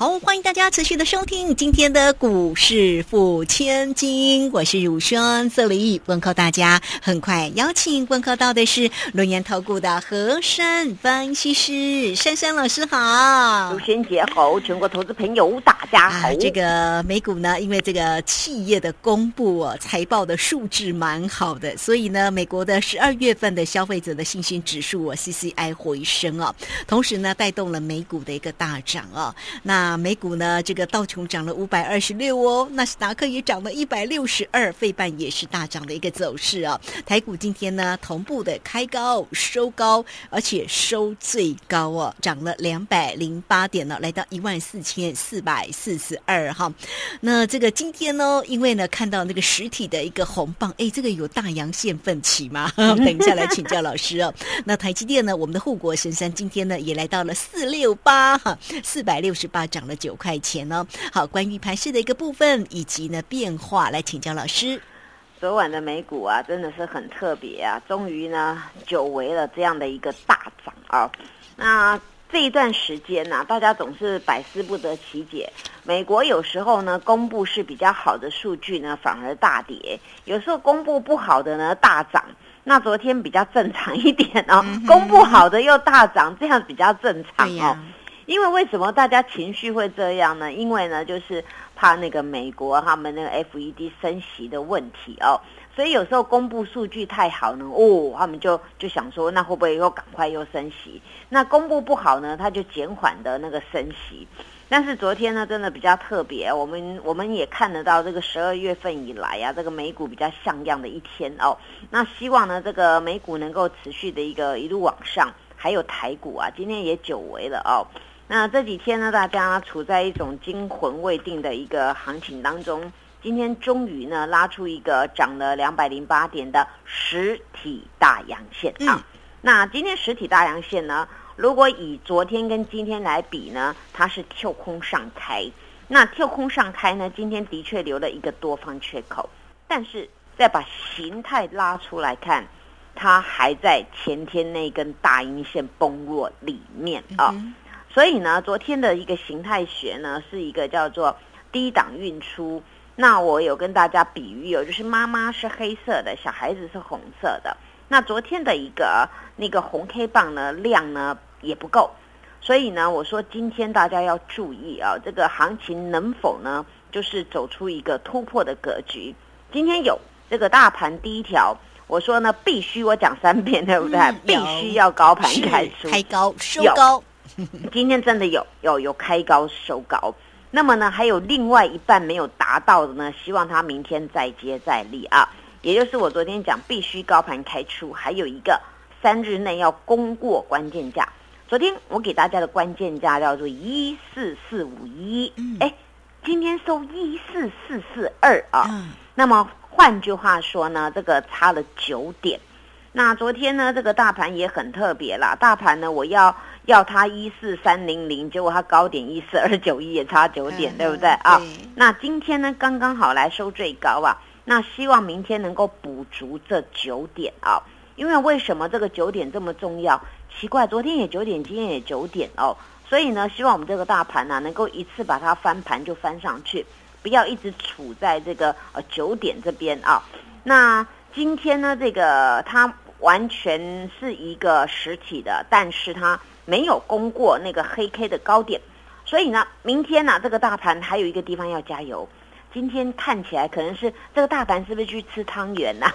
好，欢迎大家持续的收听今天的股市付千金，我是乳霜这里问候大家。很快邀请问候到的是轮研投顾的何山分析师珊珊老师好，卢萱姐好，全国投资朋友大家好。啊，这个美股呢，因为这个企业的公布哦，财报的数字蛮好的，所以呢，美国的十二月份的消费者的信心指数哦 CCI 回升哦，同时呢，带动了美股的一个大涨哦。那美股呢，这个道琼涨了五百二十六哦，纳斯达克也涨了一百六十二，费半也是大涨的一个走势啊。台股今天呢，同步的开高收高，而且收最高哦，涨了两百零八点呢，来到一万四千四百四十二哈。那这个今天呢，因为呢看到那个实体的一个红棒，哎，这个有大阳线奋起吗？等一下来请教老师哦。那台积电呢，我们的护国神山今天呢也来到了四六八哈，四百六十八涨了九块钱呢。好，关于盘市的一个部分以及呢变化，来请教老师。昨晚的美股啊，真的是很特别啊，终于呢久违了这样的一个大涨啊。那这一段时间呢、大家总是百思不得其解。美国有时候呢公布是比较好的数据呢，反而大跌；有时候公布不好的呢大涨。那昨天比较正常一点哦，公布好的又大涨，这样比较正常哦。因为为什么大家情绪会这样呢？因为呢，就是怕那个美国他们那个 FED 升息的问题哦，所以有时候公布数据太好呢，哦，他们就就想说，那会不会又赶快又升息？那公布不好呢，他就减缓的那个升息。但是昨天呢，真的比较特别，我们我们也看得到这个十二月份以来啊，这个美股比较像样的一天哦。那希望呢，这个美股能够持续的一个一路往上，还有台股啊，今天也久违了哦。那这几天呢，大家处在一种惊魂未定的一个行情当中。今天终于呢，拉出一个涨了两百零八点的实体大阳线啊。那今天实体大阳线呢，如果以昨天跟今天来比呢，它是跳空上开。那跳空上开呢，今天的确留了一个多方缺口，但是再把形态拉出来看，它还在前天那根大阴线崩落里面啊。嗯所以呢，昨天的一个形态学呢，是一个叫做低档运出。那我有跟大家比喻哦，就是妈妈是黑色的，小孩子是红色的。那昨天的一个那个红 K 棒呢，量呢也不够，所以呢，我说今天大家要注意啊，这个行情能否呢，就是走出一个突破的格局。今天有这个大盘第一条，我说呢，必须我讲三遍，对不对？嗯必须要高盘开出，开高收高，今天真的有有有开高收高，那么呢，还有另外一半没有达到的呢，希望它明天再接再厉啊。也就是我昨天讲，必须高盘开出，还有一个三日内要攻过关键价。昨天我给大家的关键价叫做一四四五一嗯，哎，今天收一四四四二啊。嗯那么换句话说呢，这个差了九点。那昨天呢，这个大盘也很特别啦。大盘呢，我要要它一四三零零，结果它高点一四二九一，也差九点，嗯对不对啊对？那今天呢，刚刚好来收最高啊。那希望明天能够补足这九点啊。因为为什么这个九点这么重要？奇怪，昨天也九点，今天也九点哦。所以呢，希望我们这个大盘呢、能够一次把它翻盘就翻上去，不要一直处在这个呃九点这边啊。那今天呢，这个它完全是一个实体的，但是它没有攻过那个黑 K 的高点，所以呢，明天呢、这个大盘还有一个地方要加油。今天看起来可能是这个大盘是不是去吃汤圆 呐、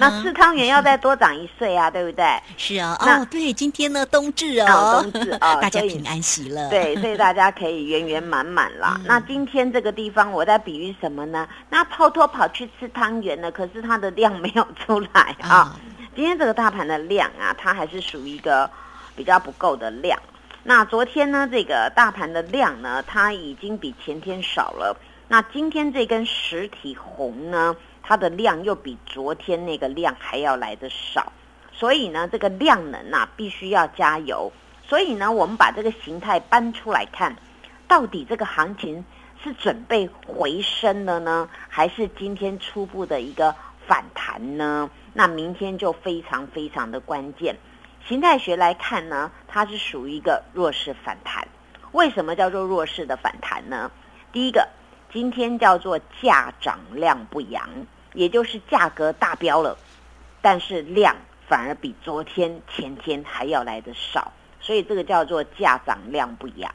那吃汤圆要再多长一岁啊，对不对？是啊，那哦，对，今天呢冬至哦，哦冬至哦 大家平安喜乐，对，所以大家可以圆圆满满啦。嗯那今天这个地方我在比喻什么呢？那偷偷跑去吃汤圆了，可是它的量没有出来啊。啊，今天这个大盘的量啊，它还是属于一个比较不够的量。那昨天呢，这个大盘的量呢，它已经比前天少了。那今天这根实体红呢，它的量又比昨天那个量还要来的少。所以呢，这个量能啊必须要加油。所以呢，我们把这个形态搬出来看，到底这个行情是准备回升了呢，还是今天初步的一个反弹呢？那明天就非常非常的关键。形态学来看呢，它是属于一个弱势反弹。为什么叫做弱势的反弹呢？第一个，今天叫做价涨量不扬，也就是价格大飙了，但是量反而比昨天、前天还要来的少。所以这个叫做价涨量不扬。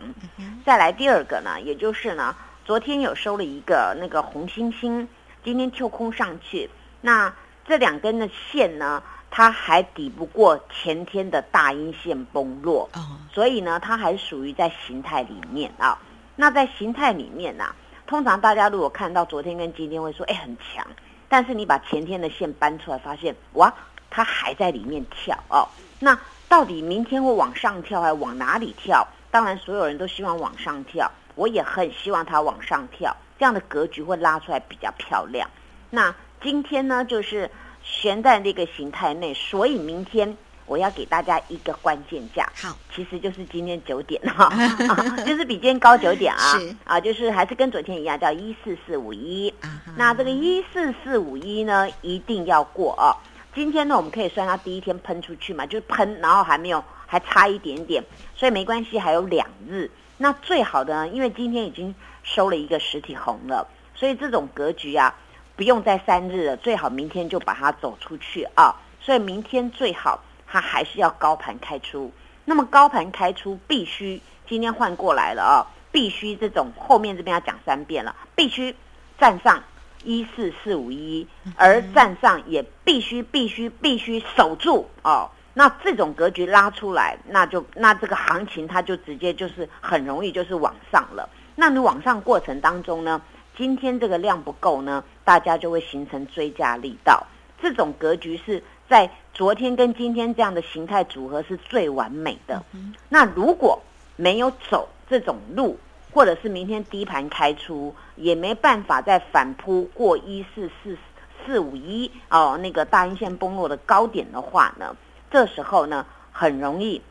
再来第二个呢，也就是呢，昨天有收了一个那个红星星，今天跳空上去，那这两根的线呢，它还抵不过前天的大阴线崩落，所以呢，它还属于在形态里面啊。那在形态里面呢，通常大家如果看到昨天跟今天会说，哎，很强，但是你把前天的线搬出来，发现哇，它还在里面跳哦，那。到底明天会往上跳还是往哪里跳？当然，所有人都希望往上跳，我也很希望它往上跳，这样的格局会拉出来比较漂亮。那今天呢，就是悬在那个形态内，所以明天我要给大家一个关键价，好，其实就是今天九点哈，就是比今天高九点啊，啊，就是还是跟昨天一样，叫一四四五一。那这个一四四五一呢，一定要过哦。今天呢，我们可以算它第一天喷出去嘛，就是喷，然后还没有，还差一点点，所以没关系，还有两日。那最好的呢，因为今天已经收了一个实体红了，所以这种格局啊，不用再三日了，最好明天就把它走出去啊。所以明天最好它还是要高盘开出。那么高盘开出必须今天换过来了啊，必须这种后面这边要讲三遍了，必须站上。一四四五一，而站上也必须必须必须守住哦。那这种格局拉出来，那就那这个行情它就直接就是很容易就是往上了。那你往上过程当中呢，今天这个量不够呢，大家就会形成追加力道。这种格局是在昨天跟今天这样的形态组合是最完美的。那如果没有走这种路，或者是明天低盘开出，也没办法再反扑过一四四四五一哦，那个大阴线崩落的高点的话呢，这时候呢很容易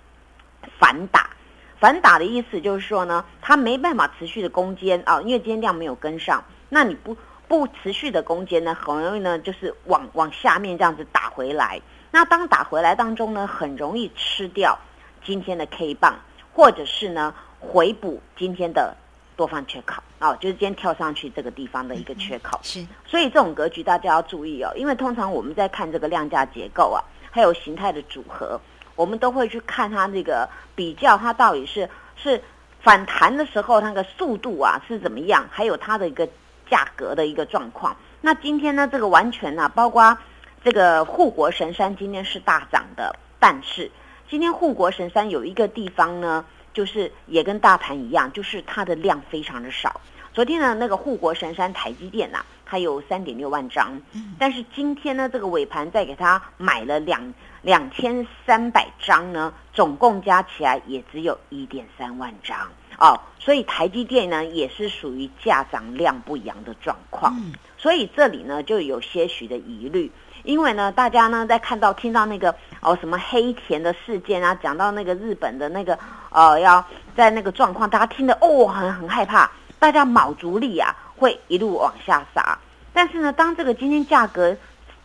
反打。反打的意思就是说呢，它没办法持续的攻坚啊，因为今天量没有跟上，那你不不持续的攻坚呢，很容易呢就是往往下面这样子打回来。那当打回来当中呢，很容易吃掉今天的 K 棒，或者是呢。回补今天的多方缺口啊，就是今天跳上去这个地方的一个缺口。是，所以这种格局大家要注意哦，因为通常我们在看这个量价结构啊，还有形态的组合，我们都会去看它这个比较，它到底是是反弹的时候那个速度啊是怎么样，还有它的一个价格的一个状况。那今天呢，这个完全呢，包括这个护国神山今天是大涨的，但是今天护国神山有一个地方呢。就是也跟大盘一样，就是它的量非常的少。昨天呢，那个护国神山台积电呐，它有三点六万张，但是今天呢，这个尾盘再给他买了两两千三百张呢，总共加起来也只有一点三万张哦。所以台积电呢，也是属于价涨量不扬的状况。所以这里呢，就有些许的疑虑。因为呢，大家呢在看到、听到那个哦什么黑田的事件啊，讲到那个日本的那个呃要在那个状况，大家听得哦很很害怕，大家卯足力啊会一路往下杀。但是呢，当这个今天价格，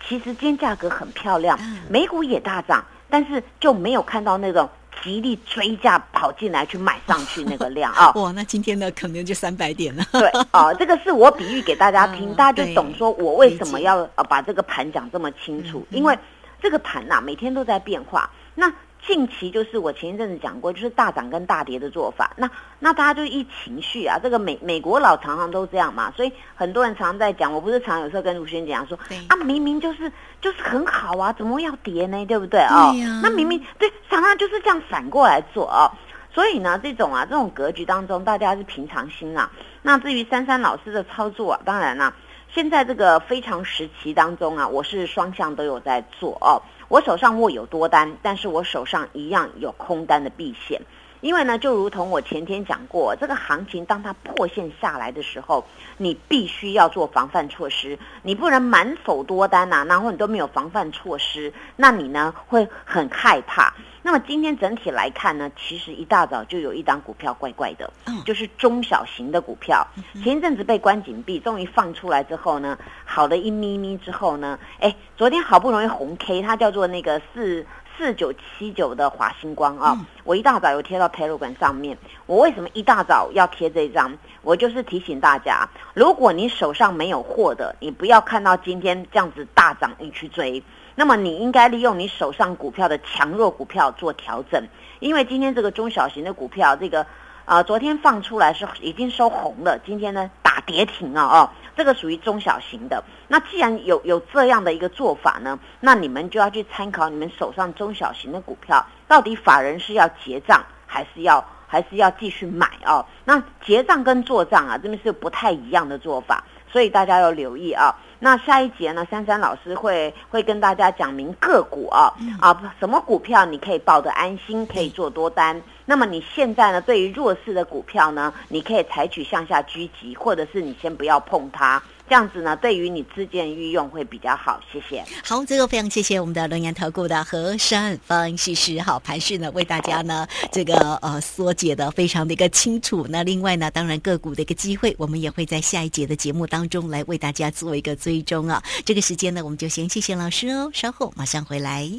其实今天价格很漂亮，美股也大涨，但是就没有看到那种。极力追价跑进来去买上去那个量 啊！哇，那今天呢可能就三百点了。对啊，这个是我比喻给大家听，大家就懂说我为什么要呃把这个盘讲这么清楚，因为这个盘呐每天都在变化。那近期就是我前一阵子讲过，就是大涨跟大跌的做法。那那大家就一情绪啊，这个美美国老常常都这样嘛，所以很多人常常在讲，我不是常有时候跟卢轩讲说，啊明明就是就是很好啊，怎么要跌呢？对不对啊？那明明对常常就是这样反过来做哦。所以呢，这种啊这种格局当中，大家是平常心啊。那至于珊珊老师的操作，啊，当然啦，现在这个非常时期当中啊，我是双向都有在做哦。我手上握有多单，但是我手上一样有空单的避险。因为呢，就如同我前天讲过，这个行情当它破线下来的时候，你必须要做防范措施，你不能满手多单呐、然后你都没有防范措施，那你呢会很害怕。那么今天整体来看呢，其实一大早就有一档股票怪怪的，嗯就是中小型的股票。前一阵子被关紧闭，终于放出来之后呢，好的一咪咪之后呢，哎，昨天好不容易红 K，它叫做那个四四九七九的华星光啊，我一大早有贴到 Telegram 上面。我为什么一大早要贴这张？我就是提醒大家，如果你手上没有货的，你不要看到今天这样子大涨，你去追。那么你应该利用你手上股票的强弱股票做调整，因为今天这个中小型的股票，这个啊昨天放出来是已经收红了，今天呢打跌停啊哦，这个属于中小型的。那既然有有这样的一个做法呢，那你们就要去参考你们手上中小型的股票，到底法人是要结账还是要还是要继续买哦？那结账跟做账啊，这边是不太一样的做法，所以大家要留意啊。那下一节呢，珊珊老师会会跟大家讲明个股啊、啊，什么股票你可以抱得安心，可以做多单。那么你现在呢，对于弱势的股票呢，你可以采取向下狙击，或者是你先不要碰它，这样子呢，对于你资金的运用会比较好。谢谢。好，这个非常谢谢我们的龙岩投顾的何山分析师，好盘势呢为大家呢这个呃缩解的非常的一个清楚。那另外呢，当然个股的一个机会，我们也会在下一节的节目当中来为大家做一个追踪啊。这个时间呢，我们就先谢谢老师哦，稍后马上回来。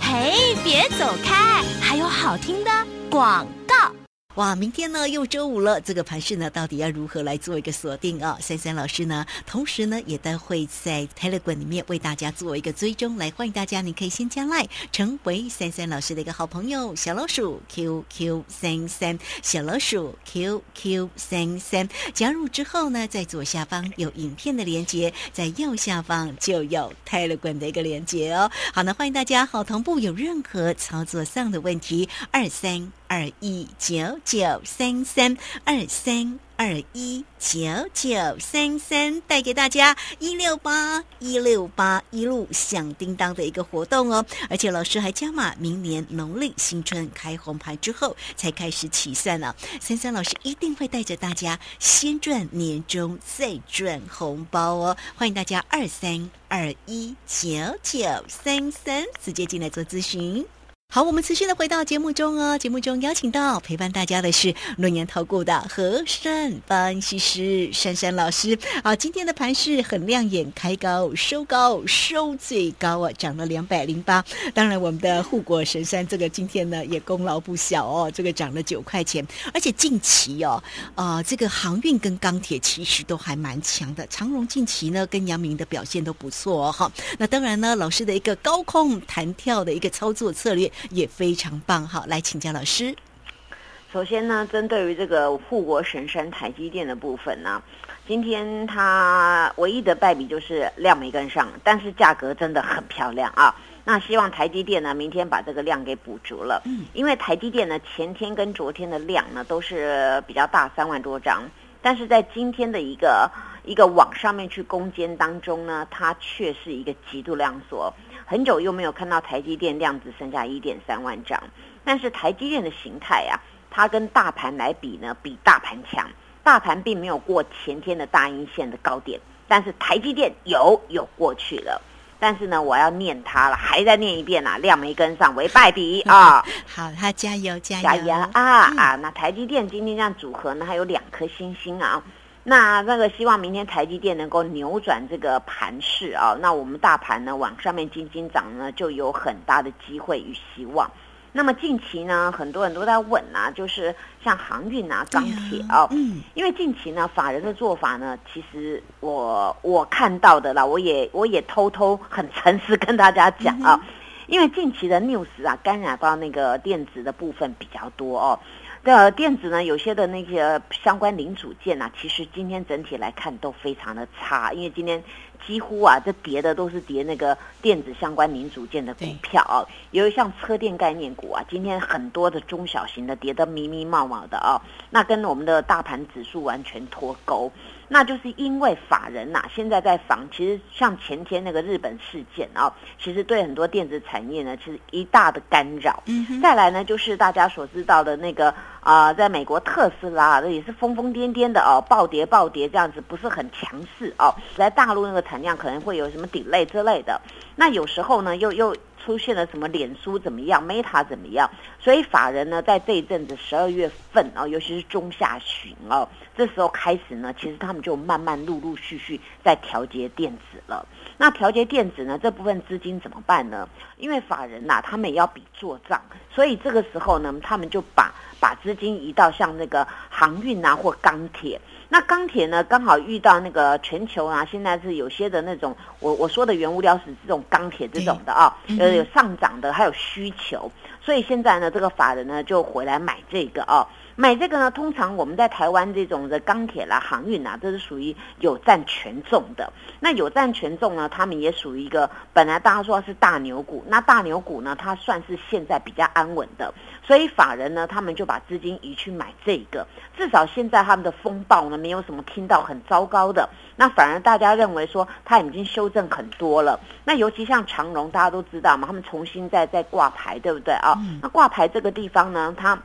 嘿，别走开，还有好听的广告。哇，明天呢又周五了，这个盘势呢到底要如何来做一个锁定啊？珊珊老师呢，同时呢也都会在 Telegram 里面为大家做一个追踪，来欢迎大家，你可以先加 Line 成为珊珊老师的一个好朋友，小老鼠 QQ 三三，小老鼠 QQ 三三，加入之后呢，在左下方有影片的连接，在右下方就有 Telegram 的一个连接哦。好，那欢迎大家好同步，有任何操作上的问题，二三。二一九九三三二三二一九九三三，带给大家一六八一六八一路响叮当的一个活动哦！而且老师还加码，明年农历新春开红盘之后才开始起算呢、三三老师一定会带着大家先赚年终，再赚红包哦！欢迎大家二三二一九九三三直接进来做咨询。好，我们持续的回到节目中哦。节目中邀请到陪伴大家的是论研投顾的和善分析师珊珊老师啊。今天的盘势很亮眼，开高收高，收最高啊，涨了两百零八。当然，我们的护国神山这个今天呢也功劳不小哦，这个涨了九块钱，而且近期哦，呃，这个航运跟钢铁其实都还蛮强的。长荣近期呢跟阳明的表现都不错哦，哈。那当然呢，老师的一个高空弹跳的一个操作策略。也非常棒好，来请教老师。首先呢，针对于这个护国神山台积电的部分呢，今天它唯一的败笔就是量没跟上，但是价格真的很漂亮啊。那希望台积电呢，明天把这个量给补足了。嗯，因为台积电呢，前天跟昨天的量呢都是比较大，三万多张，但是在今天的一个一个往上面去攻坚当中呢，它却是一个极度量缩。很久又没有看到台积电量只剩下一点三万张，但是台积电的形态啊，它跟大盘来比呢，比大盘强。大盘并没有过前天的大阴线的高点，但是台积电有有过去了。但是呢，我要念它了，还在念一遍啊，量没跟上为败笔 啊。好，他加油加油加油啊、嗯、啊！那台积电今天这样组合呢，还有两颗星星啊。那那个希望明天台积电能够扭转这个盘势啊，那我们大盘呢往上面轻轻涨呢，就有很大的机会与希望。那么近期呢，很多人都在问啊，就是像航运啊、钢铁啊，嗯，因为近期呢，法人的做法呢，其实我我看到的啦，我也我也偷偷很诚实跟大家讲啊，嗯、因为近期的 news 啊，干扰到那个电子的部分比较多哦。的电子呢，有些的那些相关零组件啊，其实今天整体来看都非常的差，因为今天几乎啊，这跌的都是跌那个电子相关零组件的股票啊，有像车电概念股啊，今天很多的中小型的跌得迷迷冒冒的啊，那跟我们的大盘指数完全脱钩。那就是因为法人呐，现在在防，其实像前天那个日本事件啊，其实对很多电子产业呢，其实一大的干扰。嗯，再来呢，就是大家所知道的那个啊，在美国特斯拉这也是疯疯癫癫的哦，暴跌暴跌这样子，不是很强势哦。在大陆那个产量可能会有什么 delay 之类的，那有时候呢，又又。出现了什么？脸书怎么样？Meta 怎么样？所以法人呢，在这一阵子十二月份啊，尤其是中下旬哦，这时候开始呢，其实他们就慢慢陆陆续续在调节电子了。那调节电子呢，这部分资金怎么办呢？因为法人呐，他们也要比做账，所以这个时候呢，他们就把把资金移到像那个航运啊或钢铁。那钢铁呢，刚好遇到那个全球啊，现在是有些的那种，我我说的原物料是这种钢铁这种的啊，呃有上涨的，还有需求，所以现在呢，这个法人呢就回来买这个啊。买这个呢，通常我们在台湾这种的钢铁啦、航运啊，这是属于有占权重的。那有占权重呢，他们也属于一个本来大家说是大牛股，那大牛股呢，它算是现在比较安稳的。所以法人呢，他们就把资金移去买这个，至少现在他们的风暴呢，没有什么听到很糟糕的。那反而大家认为说，它已经修正很多了。那尤其像长荣，大家都知道嘛，他们重新在在挂牌，对不对啊？那挂牌这个地方呢，它。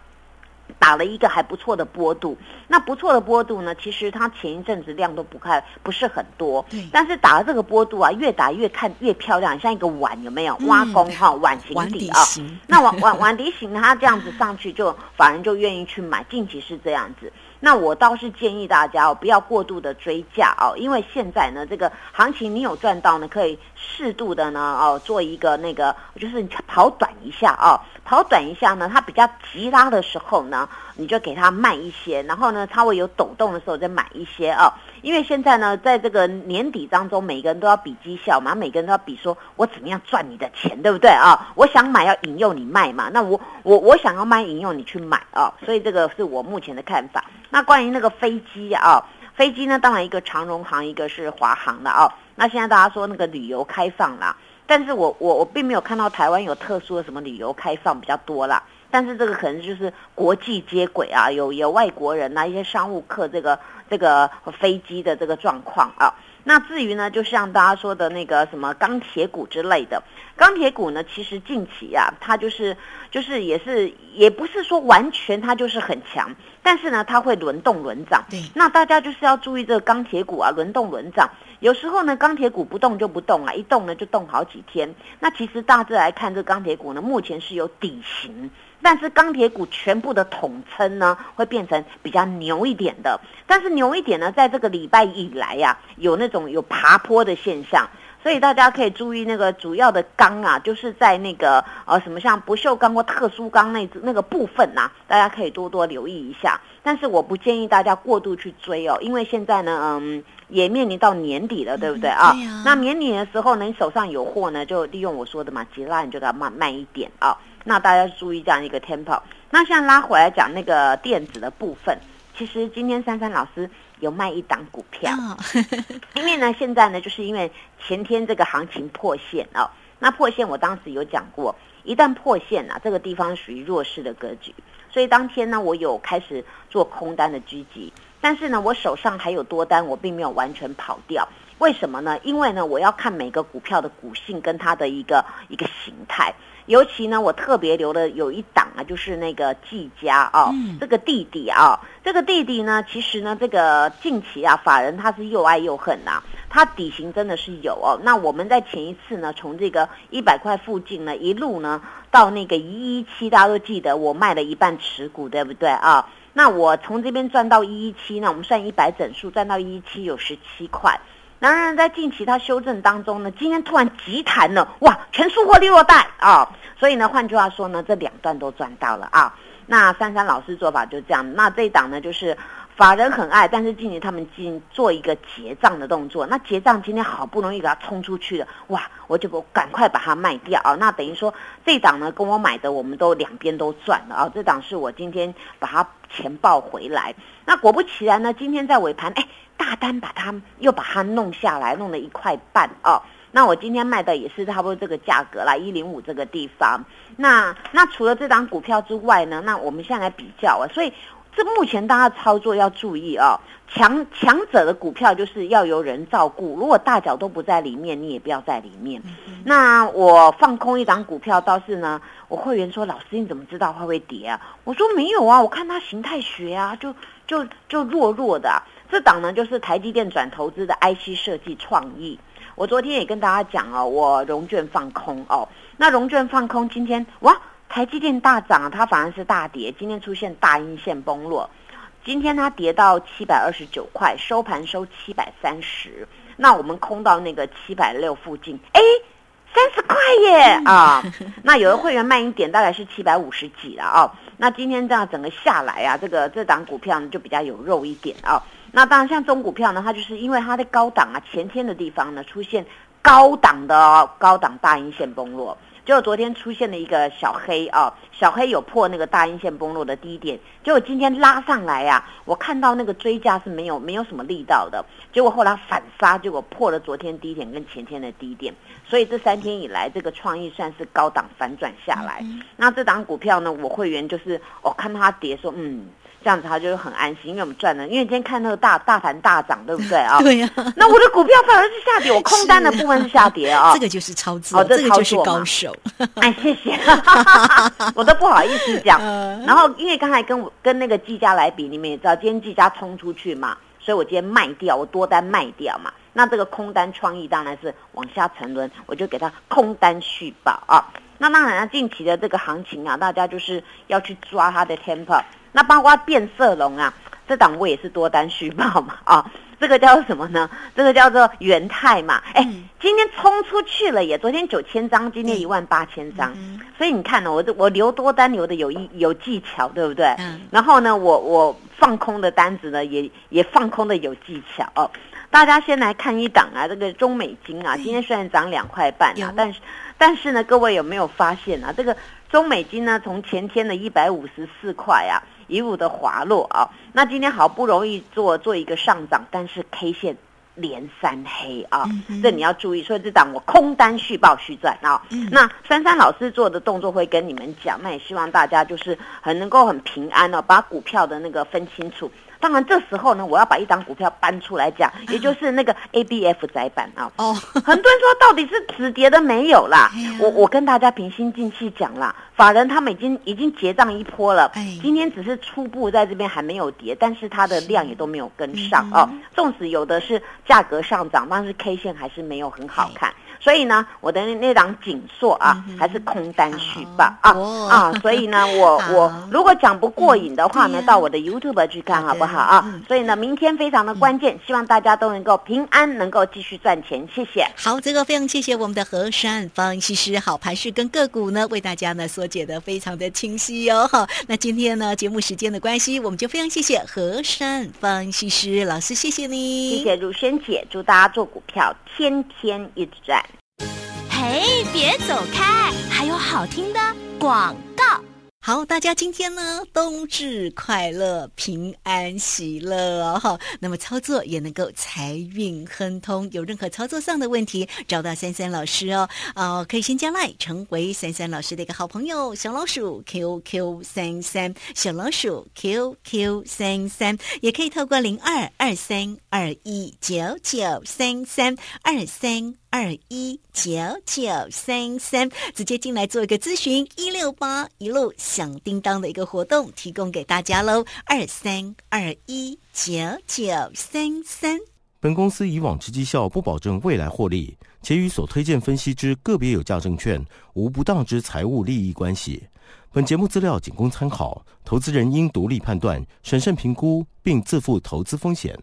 打了一个还不错的波度，那不错的波度呢？其实它前一阵子量都不看不是很多，但是打了这个波度啊，越打越看越漂亮，像一个碗有没有挖工哈碗形底啊？那碗碗碗底形，它这样子上去就反而就愿意去买，近期是这样子。那我倒是建议大家哦，不要过度的追价哦，因为现在呢，这个行情你有赚到呢，可以适度的呢哦，做一个那个，就是跑短一下哦，跑短一下呢，它比较急拉的时候呢，你就给它卖一些，然后呢，它会有抖动的时候再买一些哦。因为现在呢，在这个年底当中，每个人都要比绩效嘛，每个人都要比说我怎么样赚你的钱，对不对啊？我想买要引诱你卖嘛，那我我我想要卖引诱你去买啊，所以这个是我目前的看法。那关于那个飞机啊，飞机呢，当然一个长荣航，一个是华航的啊。那现在大家说那个旅游开放啦，但是我我我并没有看到台湾有特殊的什么旅游开放比较多啦。但是这个可能就是国际接轨啊，有有外国人呐，一些商务客这个这个飞机的这个状况啊。那至于呢，就像大家说的那个什么钢铁股之类的，钢铁股呢，其实近期啊，它就是就是也是也不是说完全它就是很强，但是呢，它会轮动轮涨。对，那大家就是要注意这个钢铁股啊，轮动轮涨。有时候呢，钢铁股不动就不动啊，一动呢就动好几天。那其实大致来看，这钢铁股呢，目前是有底型。但是钢铁股全部的统称呢，会变成比较牛一点的。但是牛一点呢，在这个礼拜以来呀，有那种有爬坡的现象，所以大家可以注意那个主要的钢啊，就是在那个呃什么像不锈钢或特殊钢那那个部分呐，大家可以多多留意一下。但是我不建议大家过度去追哦，因为现在呢，嗯，也面临到年底了，对不对啊？那年底的时候呢，你手上有货呢，就利用我说的嘛，急拉你就给它慢慢一点啊。那大家注意这样一个 tempo。那现在拉回来讲那个电子的部分，其实今天珊珊老师有卖一档股票，因为呢现在呢就是因为前天这个行情破线哦，那破线我当时有讲过，一旦破线啊，这个地方属于弱势的格局，所以当天呢我有开始做空单的狙击，但是呢我手上还有多单，我并没有完全跑掉。为什么呢？因为呢我要看每个股票的股性跟它的一个一个形态。尤其呢，我特别留了有一档啊，就是那个季家啊，这个弟弟啊，这个弟弟呢，其实呢，这个近期啊，法人他是又爱又恨呐，他底型真的是有哦。那我们在前一次呢，从这个一百块附近呢，一路呢到那个一一七，大家都记得我卖了一半持股，对不对啊？那我从这边赚到一一七，那我们算一百整数，赚到一一七有十七块。然而在近期它修正当中呢，今天突然急弹了，哇，全出货利落袋啊！所以呢，换句话说呢，这两段都赚到了啊。那珊珊老师做法就这样，那这一档呢就是法人很爱，但是近期他们进做一个结账的动作。那结账今天好不容易给它冲出去了，哇！我就赶快把它卖掉啊。那等于说这档呢跟我买的，我们都两边都赚了啊。这档是我今天把它钱报回来。那果不其然呢，今天在尾盘，哎，大单把它又把它弄下来，弄了一块半哦。那我今天卖的也是差不多这个价格啦，一零五这个地方。那那除了这张股票之外呢，那我们现在来比较啊，所以。这目前大家操作要注意哦，强强者的股票就是要有人照顾。如果大脚都不在里面，你也不要在里面。那我放空一档股票，倒是呢，我会员说：“老师，你怎么知道它会跌啊？”我说：“没有啊，我看它形态学啊，就就就弱弱的。这档呢，就是台积电转投资的 IC 设计创意。我昨天也跟大家讲哦，我融券放空哦，那融券放空，今天哇。”台积电大涨，它反而是大跌。今天出现大阴线崩落，今天它跌到七百二十九块，收盘收七百三十。那我们空到那个七百六附近，哎，三十块耶啊！那有的会员卖一点，大概是七百五十几了啊。那今天这样整个下来啊，这个这档股票呢就比较有肉一点啊。那当然像中股票呢，它就是因为它的高档啊，前天的地方呢出现高档的高档大阴线崩落。结果昨天出现了一个小黑啊，小黑有破那个大阴线崩落的低点，结果今天拉上来呀，我看到那个追加是没有没有什么力道的，结果后来反杀，结果破了昨天低点跟前天的低点，所以这三天以来这个创意算是高档反转下来。那这档股票呢，我会员就是我看它跌说嗯。这样子他就很安心，因为我们赚了。因为今天看那个大大盘大涨，对不对啊？对呀。那我的股票反而是下跌，我空单的部分是下跌啊。这个就是操作，这个就是高手。哎，谢谢，我都不好意思讲。然后因为刚才跟我跟那个技嘉来比，你们也知道，今天技嘉冲出去嘛，所以我今天卖掉，我多单卖掉嘛。那这个空单创意当然是往下沉沦，我就给他空单续保啊。那当然，近期的这个行情啊，大家就是要去抓它的 temper。那包括变色龙啊，这档我也是多单续报嘛啊，这个叫什么呢？这个叫做元泰嘛。哎，今天冲出去了耶！昨天九千张，今天一万八千张。所以你看呢，我这我留多单留的有一有技巧，对不对？嗯。然后呢，我我放空的单子呢，也也放空的有技巧哦。大家先来看一档啊，这个中美金啊，今天虽然涨两块半啊，但是但是呢，各位有没有发现啊？这个中美金呢，从前天的一百五十四块啊。一路的滑落啊，那今天好不容易做做一个上涨，但是 K 线连三黑啊，这你要注意。所以这档我空单续报续赚啊。那珊珊老师做的动作会跟你们讲，那也希望大家就是很能够很平安哦，把股票的那个分清楚。当然，这时候呢，我要把一张股票搬出来讲，也就是那个 A B F 窄板啊。哦，很多人说到底是止跌的没有啦。我我跟大家平心静气讲啦，法人他们已经已经结账一波了。今天只是初步在这边还没有跌，但是它的量也都没有跟上哦。纵使有的是价格上涨，但是 K 线还是没有很好看。所以呢，我的那档紧缩啊，还是空单续报啊啊！所以呢，我 我如果讲不过瘾的话呢，到我的 YouTube 去看好不好啊？所以呢，明天非常的关键，希望大家都能够平安，能够继续赚钱。谢谢。好，这个非常谢谢我们的何山方西施，好盘势跟个股呢，为大家呢所解的非常的清晰哦。好，那今天呢节目时间的关系，我们就非常谢谢何山方西施老师，谢谢你，谢谢如萱姐，祝大家做股票天天一直赚。嘿，别走开！还有好听的广告。好，大家今天呢，冬至快乐，平安喜乐哦！那么操作也能够财运亨通。有任何操作上的问题，找到三三老师哦。哦，可以先加赖，成为三三老师的一个好朋友。小老鼠 QQ 三三，小老鼠 QQ 三三，也可以透过零二二三二一九九三三二三。二一九九三三，直接进来做一个咨询，一六八一路响叮当的一个活动提供给大家喽。二三二一九九三三。本公司以往之绩效不保证未来获利，且与所推荐分析之个别有价证券无不当之财务利益关系。本节目资料仅供参考，投资人应独立判断、审慎评估，并自负投资风险。